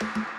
Bye.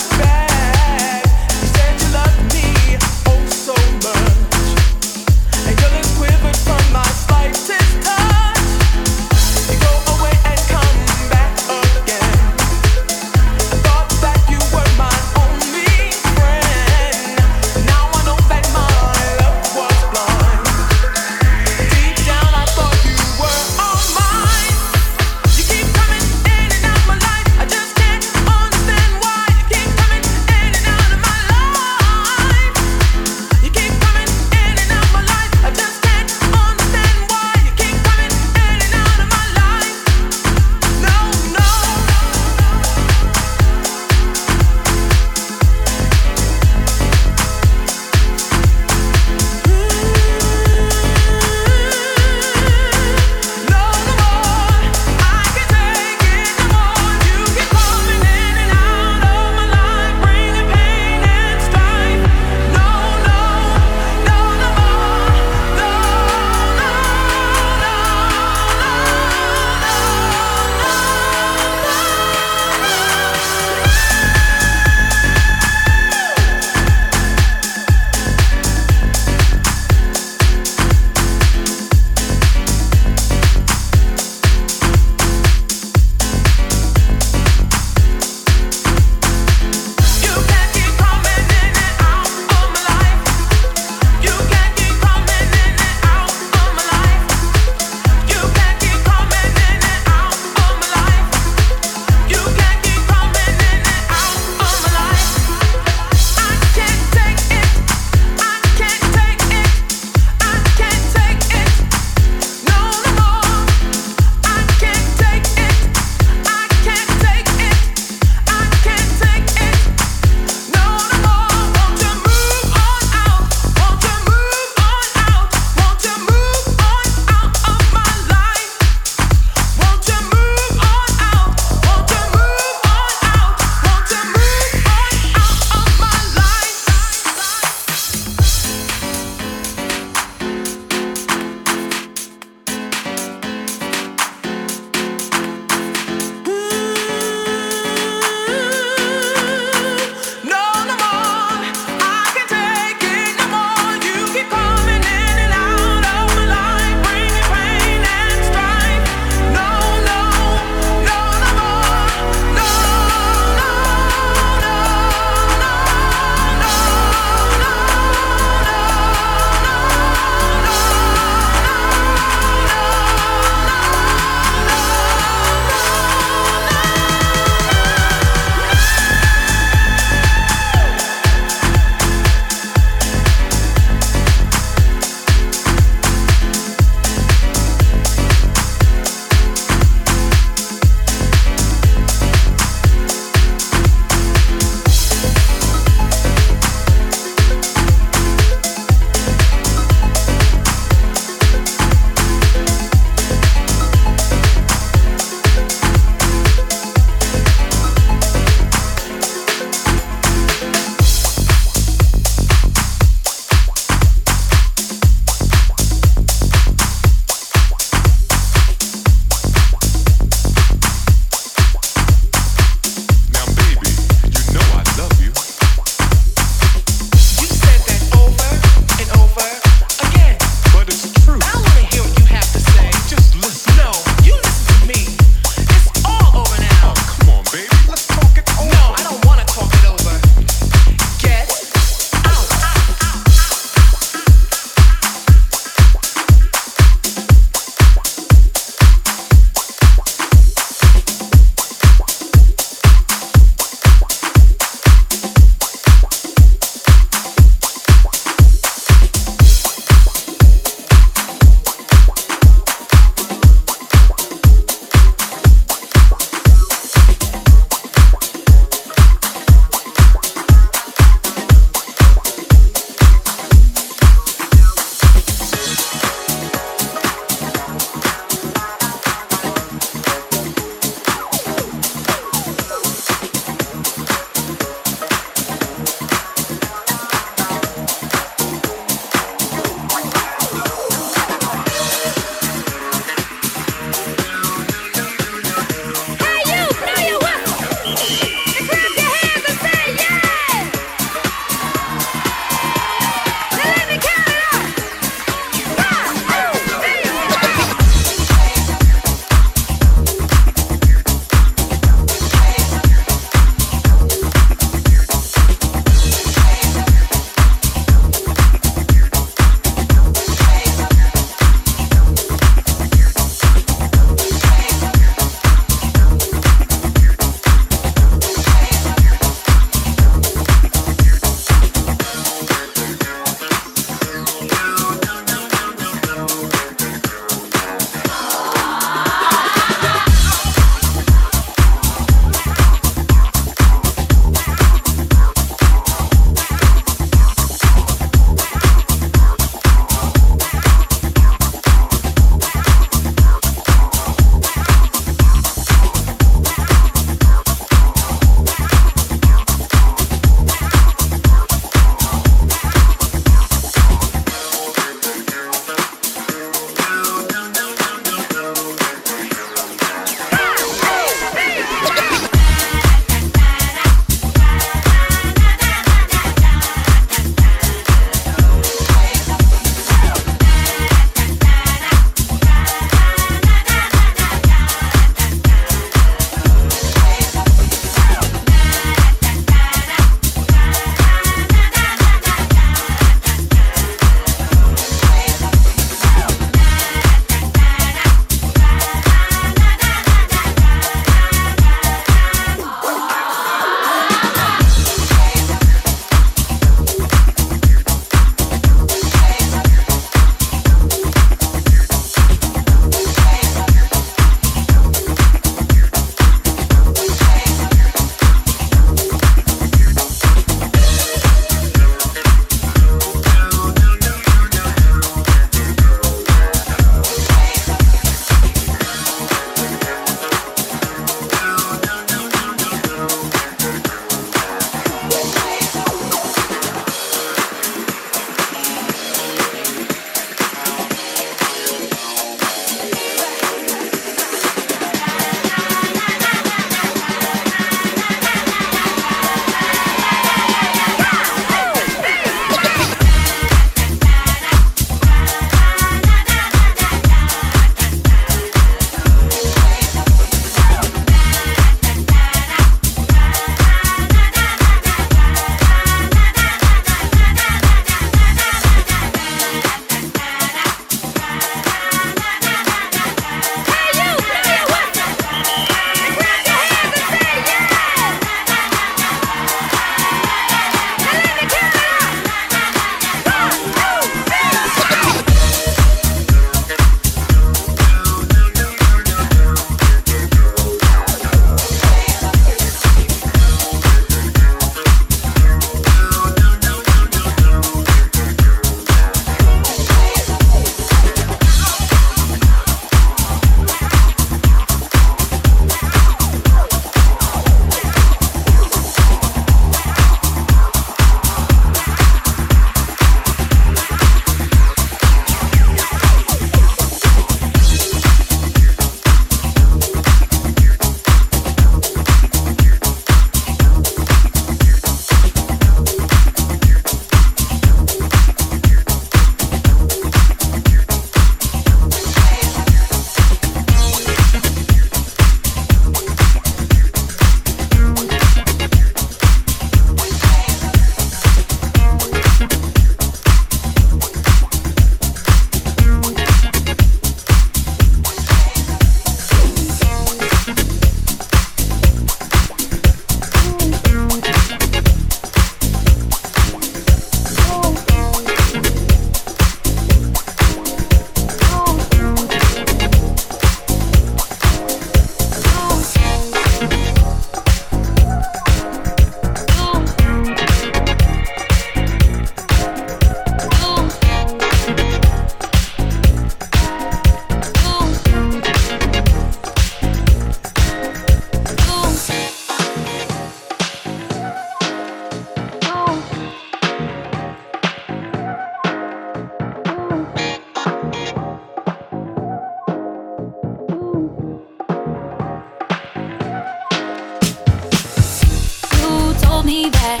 me back.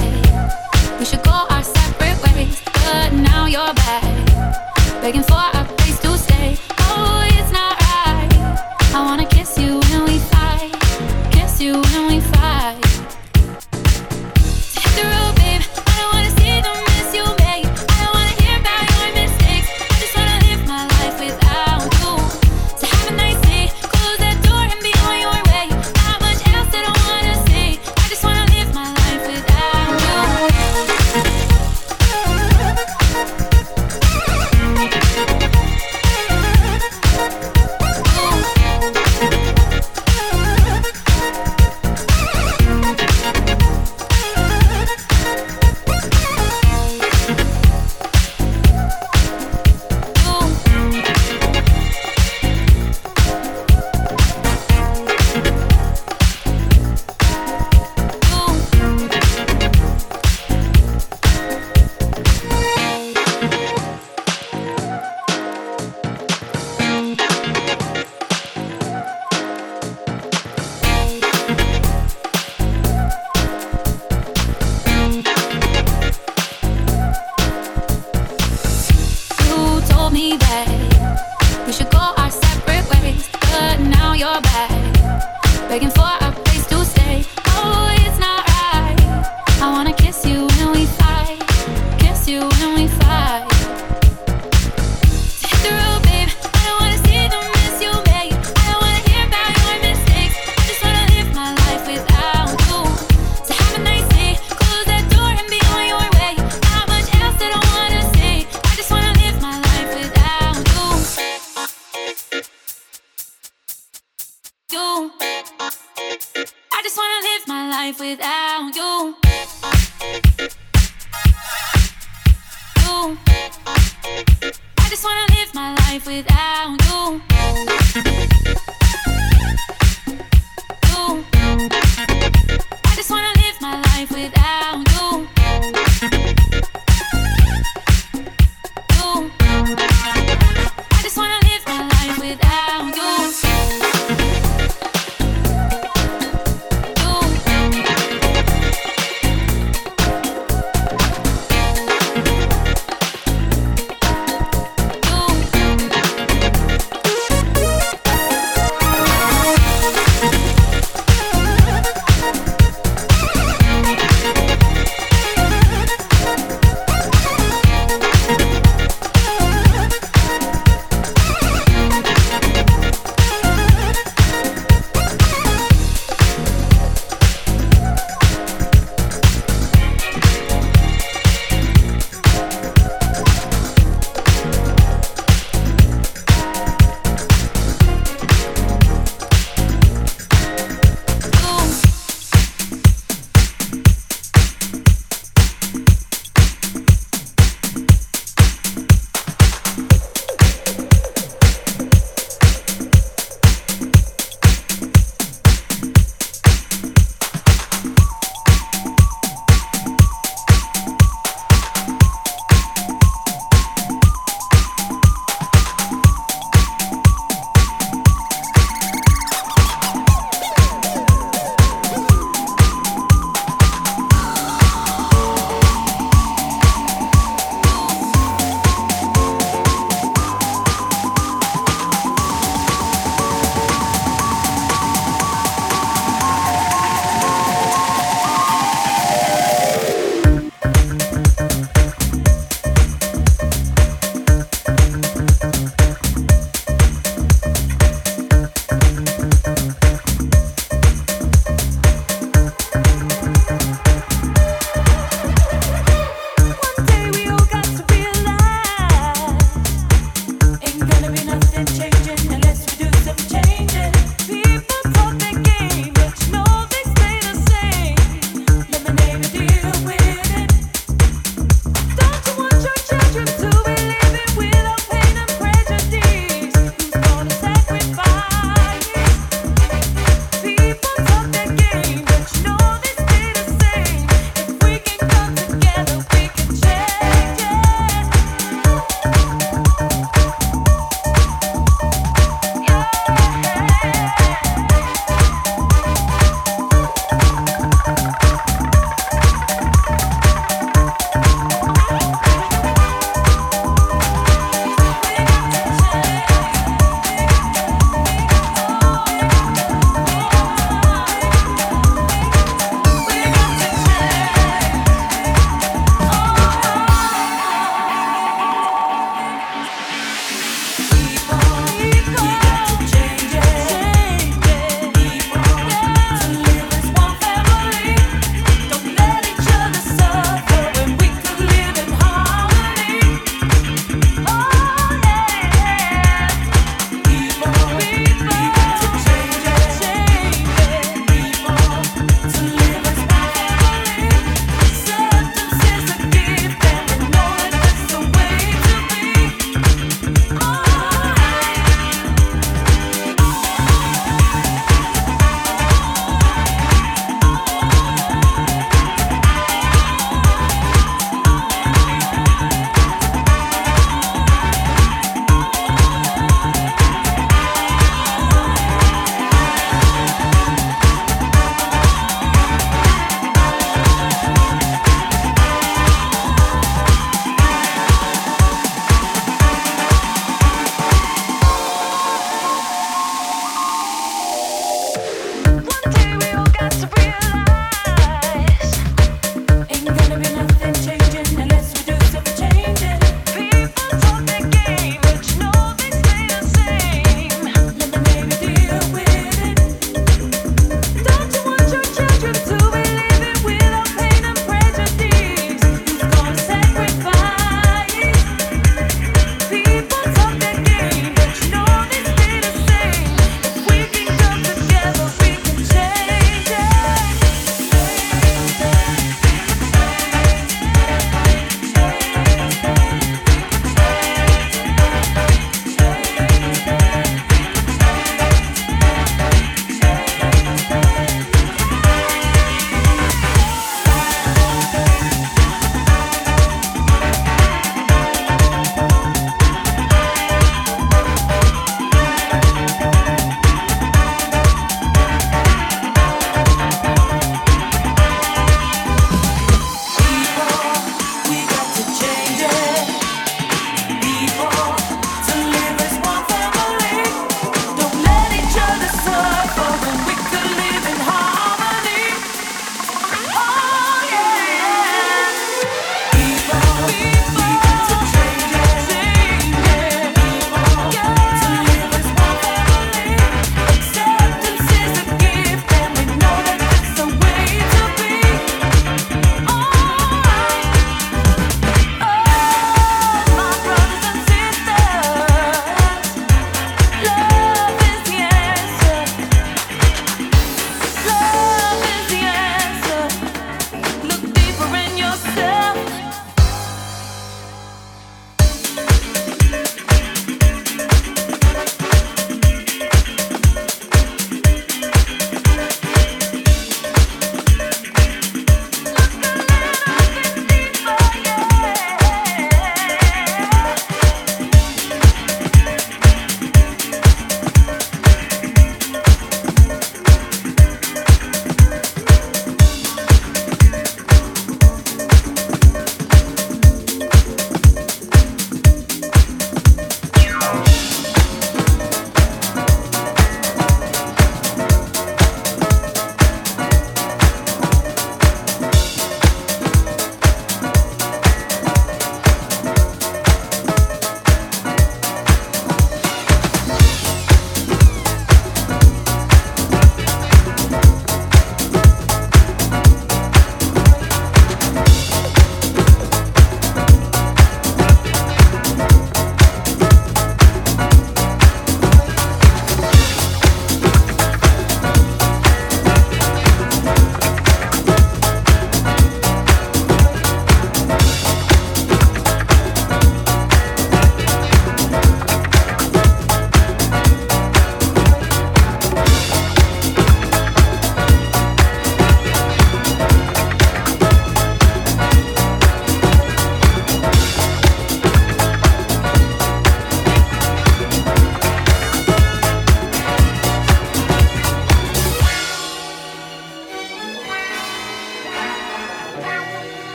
We should go our separate ways, but now you're back, begging for a